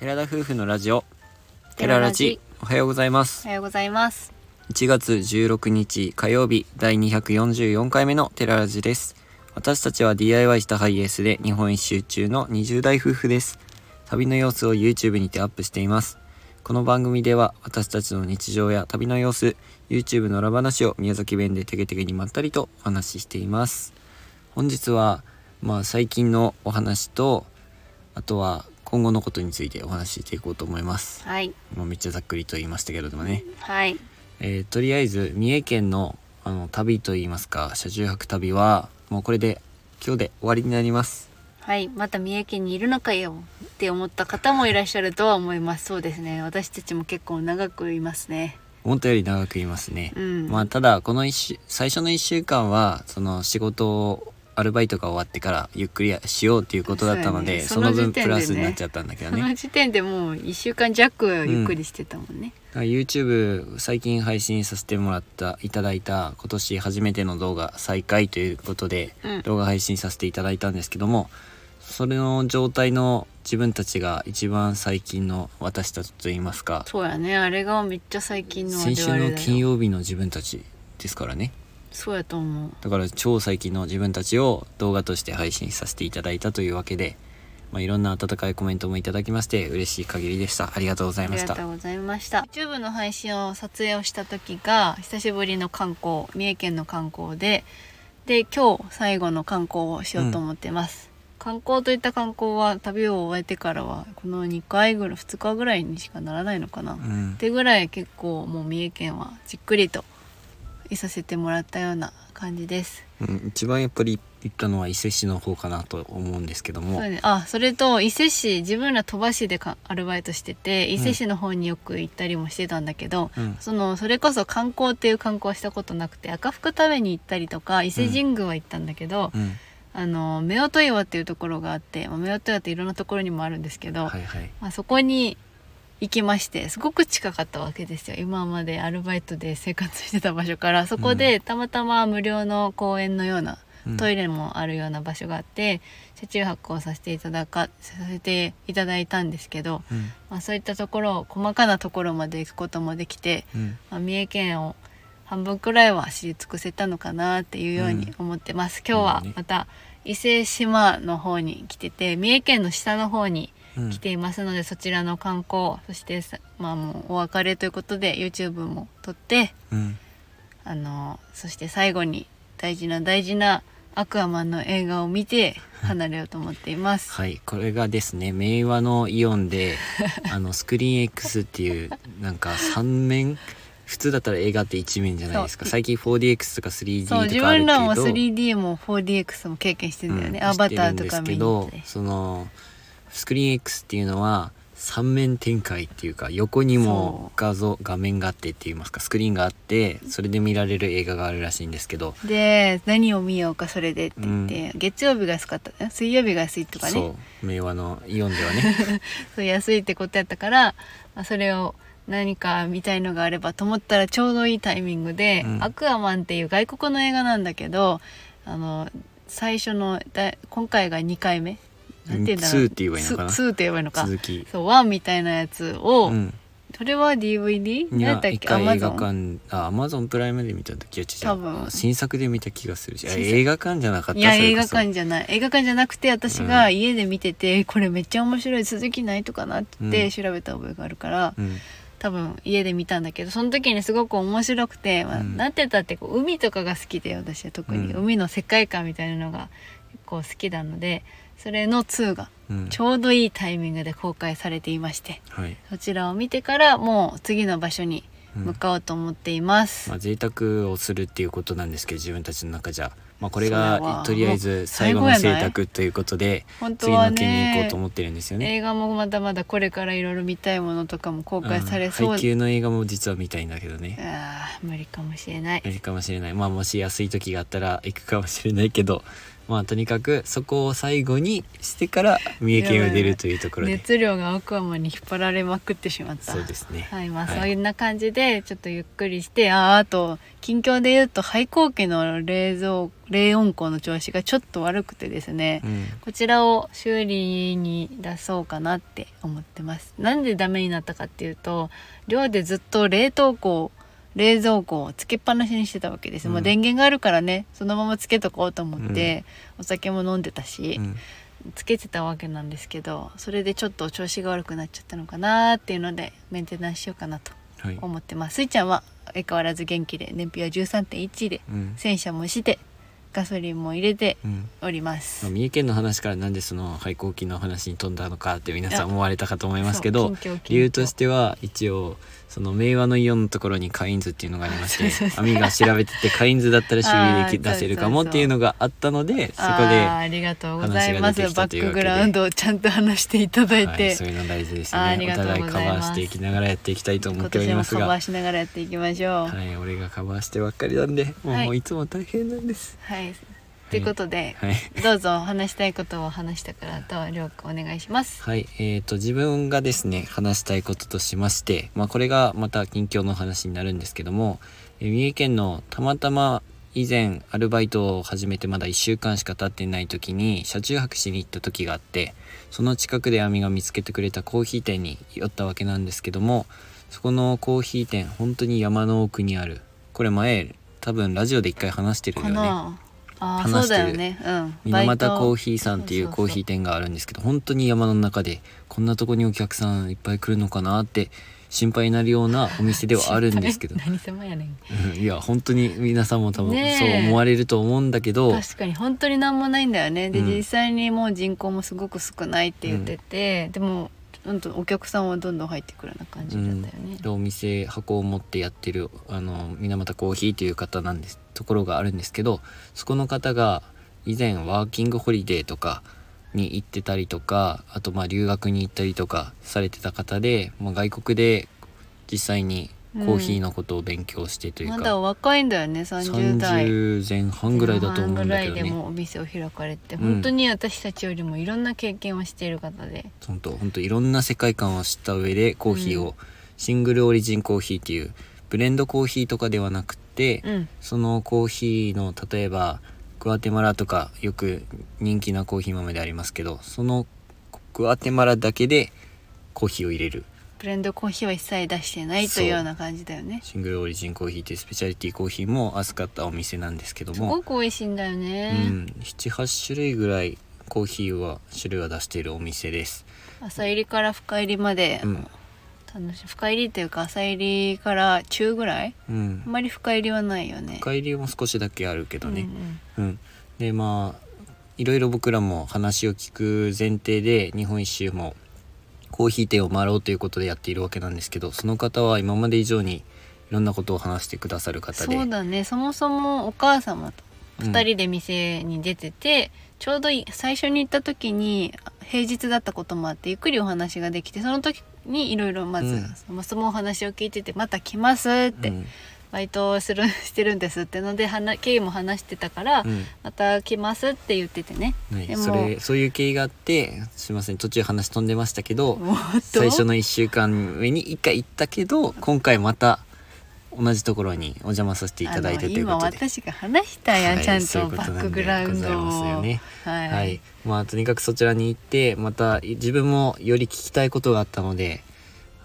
寺田夫婦のラジオ。寺ラジ。おはようございます。おはようございます。1月16日火曜日第244回目の寺ラジです。私たちは DIY したハイエースで日本一周中の20代夫婦です。旅の様子を YouTube にてアップしています。この番組では私たちの日常や旅の様子 YouTube の裏話を宮崎弁でテケテケにまったりとお話ししています。本日はまあ最近のお話とあとは今後のことについてお話ししていこうと思いますはい。まあめっちゃざっくりと言いましたけれどもねはい。えーとりあえず三重県のあの旅といいますか車中泊旅はもうこれで今日で終わりになりますはい。また三重県にいるのかよって思った方もいらっしゃるとは思います。そうですね。私たちも結構長くいますね。思ったより長くいますね、うん。まあただこの一週最初の1週間はその仕事をアルバイトが終わってからゆっくりしようっていうことだったのでそ,、その分プラスになっちゃったんだけどそねの時点でもう1週間弱ゆっくりしてたもんね。だから YouTube 最近配信させてもらったいただいた今年初めての動画再開ということでうん。動画配信させていただいたんですけどもそれの状態の自分たちが一番最近の私たちといいますかそうやね。あれがめっちゃ最近の先週の金曜日の自分たちですからねそうやと思う。だから超最近の自分たちを動画として配信させていただいたというわけで、まあ、いろんな温かいコメントもいただきまして嬉しい限りでした。ありがとうございあました。りがとうございました。YouTube の配信を撮影をした時が久しぶりの観光三重県の観光でで今日最後の観光をしようと思ってます、観光といった観光は旅を終えてからはこの2回ぐらい2日ぐらいにしかならないのかな、っうん。てぐらい結構もう三重県はじっくりといさせてもらったような感じです。うん、一番やっぱり行ったのは伊勢市の方かなと思うんですけども。そうね、あそれと伊勢市自分ら鳥羽市でかアルバイトしてて伊勢市の方によく行ったりもしてたんだけど、うん。そのそれこそ観光っていう観光はしたことなくて赤福食べに行ったりとか伊勢神宮は行ったんだけど、うん。あの夫婦岩っていうところがあって、まあ、夫婦岩っていろんなところにもあるんですけど、はいはい。まあ、そこに行きましてすごく近かったわけですよ。今までアルバイトで生活してた場所から。そこでたまたま無料の公園のようなうん。トイレもあるような場所があって車中泊をさせていただかさせていただいたんですけど、うん。まあ、そういったところ細かなところまで行くこともできて、うん。まあ、三重県を半分くらいは知り尽くせたのかなっていうように思ってます、今日はまた伊勢志摩の方に来てて三重県の下の方にうん来ていますので、そちらの観光そしてさまあもうお別れということで YouTube も撮ってうん。あのそして最後に大事な大事なアクアマンの映画を見て離れようと思っています。はい。これがですね明和のイオンで あのスクリーン X っていうなんか3面普通だったら映画って1面じゃないですか。最近 4DX とか 3D とかあるけど。自分らも 3D も 4DX も経験してるんだよね、うんアバターとか見にて。そのスクリーン X っていうのは3面展開っていうか横にも画像画面があってって言いますかスクリーンがあってそれで見られる映画があるらしいんですけど、で何を見ようかそれでって言って、月曜日が安かった。え水曜日が安いとかね。そう。明和のイオンではね。そう安いってことやったから、まあ、それを何か見たいのがあればと思ったらちょうどいいタイミングで「うん。アクアマン」っていう外国の映画なんだけどあの最初のだ今回が2回目なんて言うんだろう。2って言えばいいのかな。 two って言えばいいのか。続き。そう1みたいなやつを、うん。それは DVD? 何やったっけ？一回映画 Amazon？館あアマゾンプライムで見た時は違う多分。新作で見た気がするし。映画館じゃなかった？いや映画館じゃない。映画館じゃなくて私が家で見てて、これめっちゃ面白い続きないとかなって調べた覚えがあるから、うん。多分家で見たんだけどその時にすごく面白くて、まあうん。なんて言ったってこう海とかが好きで私は特に、うん。海の世界観みたいなのが結構好きなのでそれの2がうん。ちょうどいいタイミングで公開されていましてはい。そちらを見てからもう次の場所にうん。向かおうと思っています。まあ、贅沢をするっていうことなんですけど自分たちの中じゃ、まあ、これがはとりあえず最後の贅沢ということで次の県に行こうねと思ってるんですよね。映画もまだまだこれからいろいろ見たいものとかも公開されそう。うん。配給の映画も実は見たいんだけどね。あー無理かもしれない。いいかもしれない。まあもし安い時があったら行くかもしれないけど、まあとにかくそこを最後にしてから三重県を出るというところで。熱量がアクアマンに引っ張られまくってしまった。そうですね。はいまあ、はい。そんな感じでちょっとゆっくりしてああと近況で言うと廃校機の冷蔵冷温庫の調子がちょっと悪くてですね、うん。こちらを修理に出そうかなって思ってます。なんでダメになったかっていうと寮でずっと冷凍庫冷蔵庫をつけっぱなしにしてたわけです、うん。もう電源があるからねそのままつけとこうと思って、お酒も飲んでたし、うん。つけてたわけなんですけどそれでちょっと調子が悪くなっちゃったのかなっていうのでメンテナンスしようかなとはい。思ってます。スイちゃんは相変わらず元気で燃費は13.1でうん。洗車もしてガソリンも入れてうん。おりままあす三重県の話からなんでその廃校機の話に飛んだのかって皆さん思われたかと思いますけど理由としては一応その明和のイオンのところにカインズっていうのがありまして網が調べててカインズだったら修理で出せるかもっていうのがあったのでそこでありがとうございます。バックグラウンドをちゃんと話していただいて、はい、そういうの大事ですね。お互いカバーしていきながらやっていきたいと思っておりますがカバーしながらやっていきましょう。はい、はい俺がカバーしてばっかりなんでもう,、はい。つも大変なんですということで、はい。どうぞ話したいことを話したからとりょうくんお願いします。はい、えー、と自分がですね話したいこととしまして、まあ、これがまた近況の話になるんですけども、えー三重県のたまたま以前アルバイトを始めてまだ1週間しか経ってない時に車中泊しに行った時があってその近くで亜美が見つけてくれたコーヒー店に寄ったわけなんですけどもそこのコーヒー店本当に山の奥にある。これ前多分ラジオで一回話してるよね話してる。ね。うん。水俣コーヒヒーさんっていうコーヒー店があるんですけど本当に山の中でこんなとこにお客さんいっぱい来るのかなって心配になるようなお店ではあるんですけど。何様やねん。うんいや本当に皆さんも多分そう思われると思うんだけど、確かに本当になんもないんだよね。で、うん。実際にもう人口もすごく少ないって言ってて、でもどん。とお客さん。はどんどん入ってくるような感じだったよね、でお店箱を持ってやってるあの水俣コーヒーという方なんですところがあるんですけどそこの方が以前ワーキングホリデーとかに行ってたりとかあとまあ留学に行ったりとかされてた方で、まあ、外国で実際にコーヒーのことを勉強してというか、まだお若いんだよね30代。30前半ぐらいだと思うんだけど前半ぐらいでねもお店を開かれて、うん。本当に私たちよりもいろんな経験をしている方で。本当本当いろんな世界観を知った上でコーヒーを、うん。シングルオリジンコーヒーっていうブレンドコーヒーとかではなくて、うん。そのコーヒーの例えばグアテマラとかよく人気なコーヒー豆でありますけどそのグアテマラだけでコーヒーを入れるブレンドコーヒーは一切出してないというような感じだよね。シングルオリジンコーヒーってスペシャリティコーヒーも扱ったお店なんですけども。すごく美味しいんだようね、ん、78種類ぐらいコーヒーは種類は出しているお店です、朝入りから深入りまで、うん。楽しい。深入りっていうか朝入りから中ぐらい？うん。あんまり深入りはないよね。深入りも少しだけあるけどね、うん。うん、でまあいろいろ僕らも話を聞く前提で日本一周もコーヒー店を回ろうということでやっているわけなんですけどその方は今まで以上にいろんなことを話してくださる方で。そうだね。そもそもお母様とうん。2人で店に出てて、ちょうどい最初に行った時に平日だったこともあってゆっくりお話ができてその時にいろいろまず、うん。そもそもお話を聞いてて「また来ます」って、うんバイトするしてるんですってので話経緯も話してたから、うん。また来ますって言っててね。ねでもそれそういう経緯があってすいません途中話飛んでましたけど 最初の1週間目に1回行ったけど今回また同じところにお邪魔させていただいてということで。今私が話したやん、はいちゃんとバックグラウンドございますよね。はい、はい、まあとにかくそちらに行ってまた自分もより聞きたいことがあったので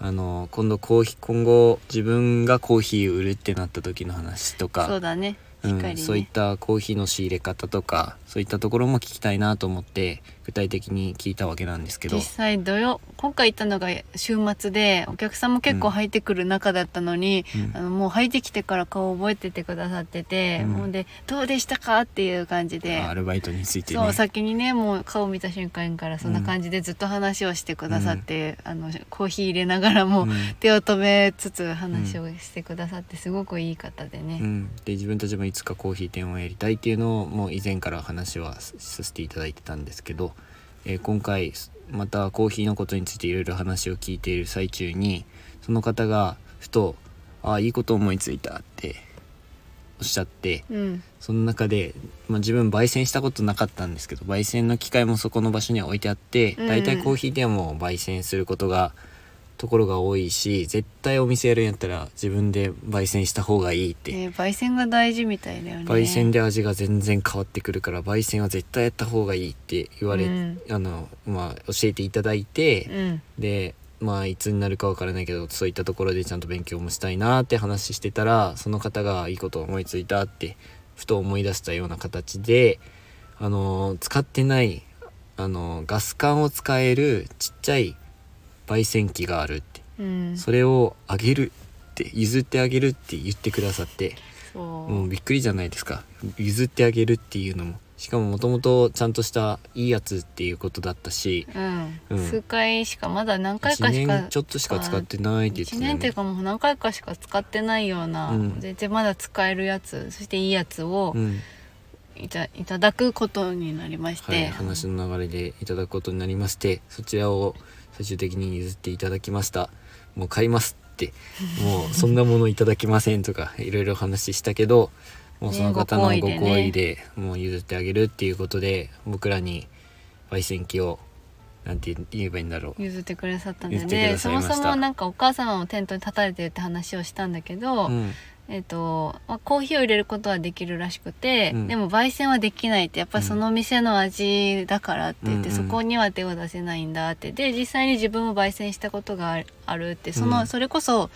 あの今度コーヒー今後自分がコーヒー売るってなった時の話とそうかだね。うんそういったコーヒーの仕入れ方とかそういったところも聞きたいなと思って具体的に聞いたわけなんですけど。実際土曜今回行ったのが週末でお客さんも結構入ってくる中だったのに、うん。あのもう入ってきてから顔覚えててくださってて、うん。もうでどうでしたかっていう感じで。アルバイトについてね。そう先にねもう顔見た瞬間からそんな感じでずっと話をしてくださって、あのコーヒー入れながらも、うん。手を止めつつ話をしてくださってすごくいい方でね、うん、で自分たちもいつかコーヒー店をやりたいっていうのをもう以前から話はささせていただいてたんですけど、えー今回またコーヒーのことについていろいろ話を聞いている最中にその方がふと「ああいいこと思いついた」っておっしゃってうん。その中で、まあ、自分焙煎したことなかったんですけど焙煎の機械もそこの場所には置いてあってうん。大体コーヒーでも焙煎することがところが多いし絶対お店やるんやったら自分で焙煎した方がいいって、ね焙煎が大事みたいだよね。焙煎で味が全然変わってくるから焙煎は絶対やった方がいいって言われ、うん。あのまあ、教えていただいて、うん。でまあいつになるかわからないけどそういったところでちゃんと勉強もしたいなって話してたらその方がいいことを思いついたってふと思い出したような形であの使ってないあのガス管を使えるちっちゃい焙煎機があるって。うん。それをあげるって譲ってあげるって言ってくださって。もうびっくりじゃないですか。譲ってあげるっていうのも。しかももともとちゃんとしたいいやつっていうことだったし。うん。うん。数回しかまだ何回1かしか年ちょっとしか使ってないって言って1たよね。年っていうかもう何回かしか使ってないような、うん。全然まだ使えるやつそしていいやつをうんいた,、いただくことになりまして、はい、話の流れでいただくことになりましてそちらを最終的に譲っていただきました。もう買いますって。もうそんなものいただけませんとかいろいろ話したけどもうその方のねご好意意でもう譲ってあげるっていうことで僕らに焙煎機をなんて言えばいいんだろう。譲ってくださったんで譲ってくでそもそもなんかお母様もテントに立たれてるって話をしたんだけど、うんえっとまあ、コーヒーを入れることはできるらしくて、うん。でも焙煎はできないってやっぱりその店の味だからって言って、うんうん。そこには手を出せないんだって。で実際に自分も焙煎したことがあるあるってその、うん。それこそ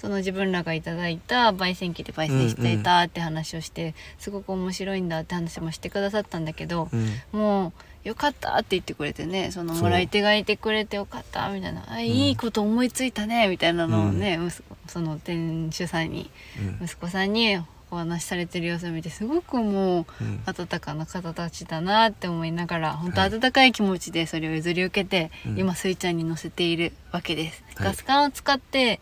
その自分らがいただいた焙煎機で焙煎していたって話をして、すごく面白いんだって話もしてくださったんだけど、うん。もうよかったって言ってくれてねそのもらい手がいてくれてよかったみたいな「あいいこと思いついたね」みたいなのをね、息子その店主さんにうん。息子さんにお話しされてる様子を見てすごくもううん温かな方たちだなって思いながら本当はい温かい気持ちでそれを譲り受けて、うん。今スイちゃんに乗せているわけです、はい。ガス管を使って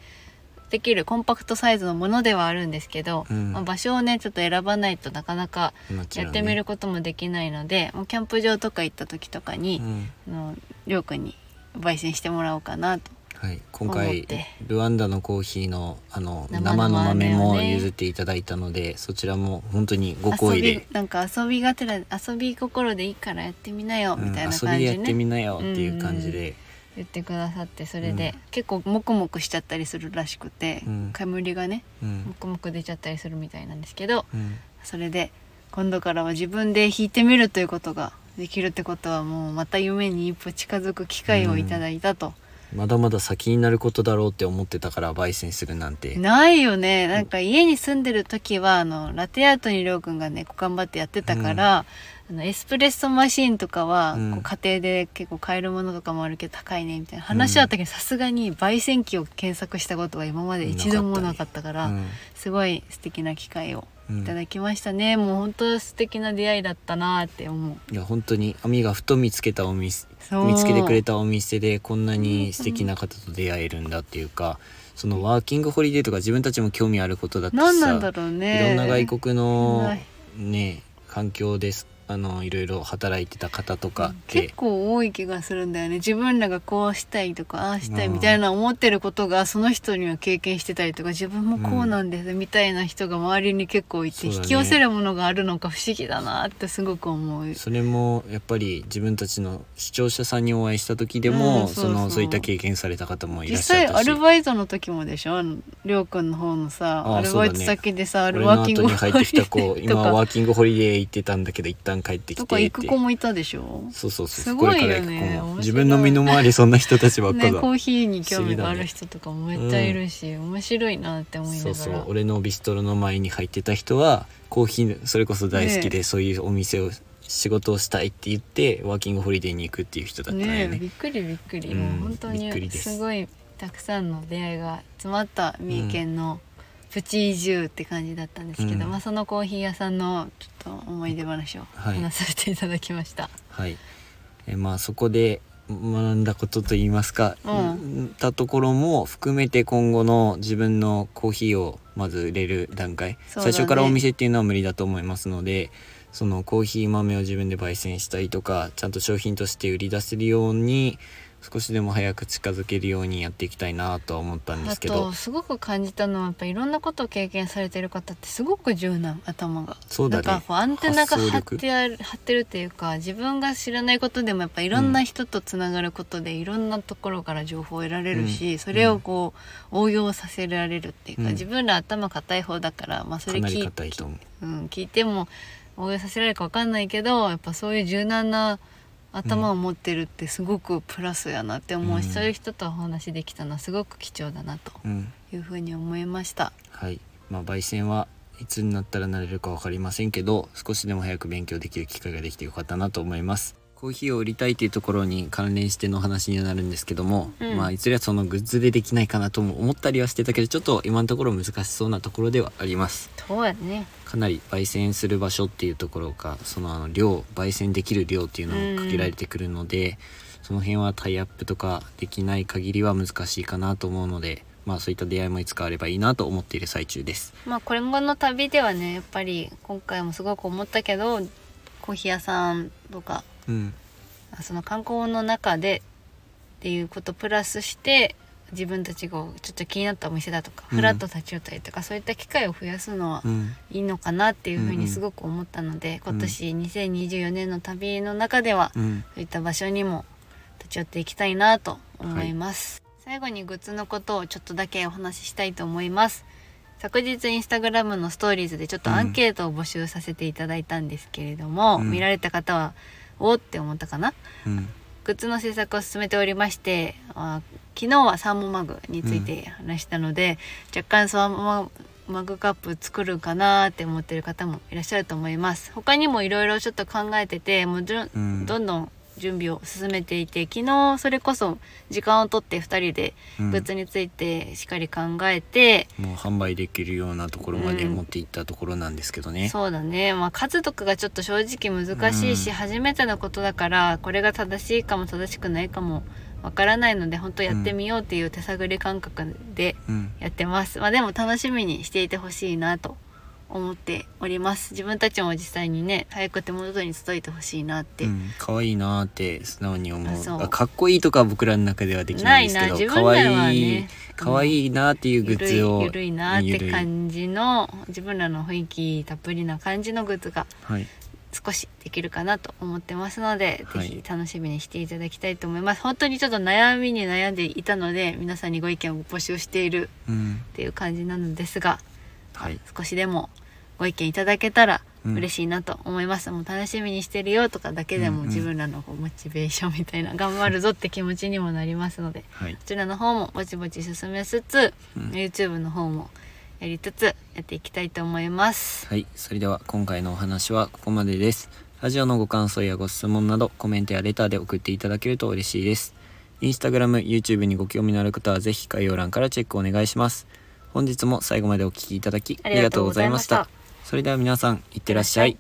できるコンパクトサイズのものではあるんですけど、うん。まあ場所をねちょっと選ばないとなかなかやってみることもできないので、もうキャンプ場とか行った時とかに、うん。あのりょうくんに焙煎してもらおうかなとはい、今思回ルワンダのコーヒーのあの生生のの豆も譲っていただいたのでそちらも本当にご好意遊でびなんか遊びがてら遊び心でいいからやってみなよみたいなうん遊びでや感じでね、ってみなよっていう感じで、言ってくださってそれで、うん。結構モクモクしちゃったりするらしくて、うん。煙がねうん。モクモク出ちゃったりするみたいなんですけどうん。それで今度からは自分で弾いてみるということができるってことはもうまた夢に一歩近づく機会をいただいたと、まだまだ先になることだろうって思ってたから焙煎するなんて、ないよね。なんか家に住んでる時はあのラテアートにりょうくんがね頑張ってやってたから、あのエスプレッソマシーンとかは、うん。こう家庭で結構買えるものとかもあるけど高いねみたいな。話はあったけどさすがに焙煎機を検索したことは今まで一度もなかったからうん。すごい素敵な機会をうん。いただきましたね、もう本当素敵な出会いだったなって思う。いや本当に亜美がふと見つけたお店そう。見つけてくれたお店でこんなに素敵な方と出会えるんだっていうかそのワーキングホリデーとか自分たちも興味あることだったしさ何なんだろうね。いろんな外国のね環境ですあのいろいろ働いてた方とかって結構多い気がするんだよね。自分らがこうしたいとかああしたいうんみたいな思ってることがその人には経験してたりとか自分もこうなんですみたいな人が周りに結構いて、そうだね。引き寄せるものがあるのか不思議だなってすごく思う。それもやっぱり自分たちの視聴者さんにお会いした時でも、うんそのそういった経験された方もいら実っしゃったし。際アルバイトの時もでしょ？りょうくんの方のさああアルバイト先でさ、ワーキングホリデー今ワーキングホリデー行ってたんだけど一旦帰ってきとか行てってく子もいたでしょ？そうそうそう。すごいよね。自分の身の回りそんな人たちばっかね、だ、コーヒーに興味がある人とかもめっちゃいるし、面白いなって思いながら。そうそう。俺のビストロの前に入ってた人はコーヒーそれこそ大好きで、ねそういうお店を仕事をしたいって言ってワーキングホリデーに行くっていう人だったのね。ねびっくりびっくり、うんもう本当にです。すごいたくさんの出会いが詰まった三重県のプチ移住って感じだったんですけど、うん。まあ、そのコーヒー屋さんのちょっと思い出話をはい。話させていただきました、はい。えまあそこで学んだことといいますか、うん。たところも含めて今後の自分のコーヒーをまず売れる段階、そうだね。最初からお店っていうのは無理だと思いますのでそのコーヒー豆を自分で焙煎したりとかちゃんと商品として売り出せるように少しでも早く近づけるようにやっていきたいなとは思ったんであすけど。とすごく感じたのはやっぱいろんなことを経験されてる方ってすごく柔軟頭が。そうだね。なんかアンテナが張ってある張ってるっていうか自分が知らないことでもやっぱいろんな人とつながることでいろんなところから情報を得られるし、うん。それをこう応用させられるっていうか、うん。自分ら頭硬い方だから、まあ、そかなりれ聞いう。ん、聞いても応用させられるか分かんないけどやっぱそういう柔軟な頭を持ってるってすごくプラスやなって思うし、うん。そういう人とお話できたのはすごく貴重だなとうんいうふうに思いました。はい。まあ焙煎はいつになったらなれるか分かりませんけど少しでも早く勉強できる機会ができてよかったなと思いますコーヒーを売りたいというところに関連しての話にはなるんですけども、うん。まあいずれはそのグッズでできないかなとも思ったりはしてたけどちょっと今のところ難しそうなところではあります。そうやね。かなり焙煎する場所っていうところかそのあの量焙煎できる量っていうのを限られてくるので、その辺はタイアップとかできない限りは難しいかなと思うのでまあそういった出会いもいつかあればいいなと思っている最中です。まあ今後の旅ではねやっぱり今回もすごく思ったけどコーヒー屋さんとかうん。その観光の中でっていうことプラスして自分たちがちょっと気になったお店だとか、うん。フラッと立ち寄ったりとかそういった機会を増やすのはうん。いいのかなっていうふうにすごく思ったので、今年2024年の旅の中ではうん。そういった場所にも立ち寄っていきたいなと思います、最後にグッズのことをちょっとだけお話ししたいと思います。昨日インスタグラムのストーリーズでちょっとアンケートを募集させていただいたんですけれども、うん。見られた方はおーって思ったかな。うん。グッズの制作を進めておりましてあ昨日はサーモンマグについて話したので、若干サーモンマグカップ作るかなって思ってる方もいらっしゃると思います。他にもいろいろちょっと考えててもうどうん。どんどん準備を進めていて昨日それこそ時間をとって2人でうん。グッズについてしっかり考えて、もう販売できるようなところまで持っていったところなんですけどね、そうだね、まあ、数とかがちょっと正直難しいし、うん。初めてのことだからこれが正しいかも正しくないかもわからないので本当やってみようっていう手探り感覚でうん。やってます、まあ、でも楽しみにしていてほしいなと思っております。自分たちも実際にね早く手元に届いてほしいなって、うん、可愛いなーって素直に思う。そう。あかっこいいとかは僕らの中ではできないんですけないどな。自分らはね。可愛い可愛いなーっていうグッズをゆるいなって感じの自分らの雰囲気たっぷりな感じのグッズがはい。少しできるかなと思ってますので、はい。ぜひ楽しみにしていただきたいと思います。本当にちょっと悩みに悩んでいたので皆さんにご意見を募集しているうん。っていう感じなのですがはい。少しでもご意見いただけたらうん。嬉しいなと思います、もう楽しみにしてるよとかだけでうんうん。も自分らのこうモチベーションみたいな頑張るぞって気持ちにもなりますのではい。こちらの方もぼちぼち進めつつ、うん。YouTube の方もやりつつやっていきたいと思います。はい。それでは今回のお話はここまでです。ラジオのご感想やご質問などコメントやレターで送っていただけると嬉しいです。インスタグラム YouTube にご興味のある方はぜひ概要欄からチェックお願いします本日も最後までお聴きいただきありがとうございました。それでは皆さんいってらっしゃい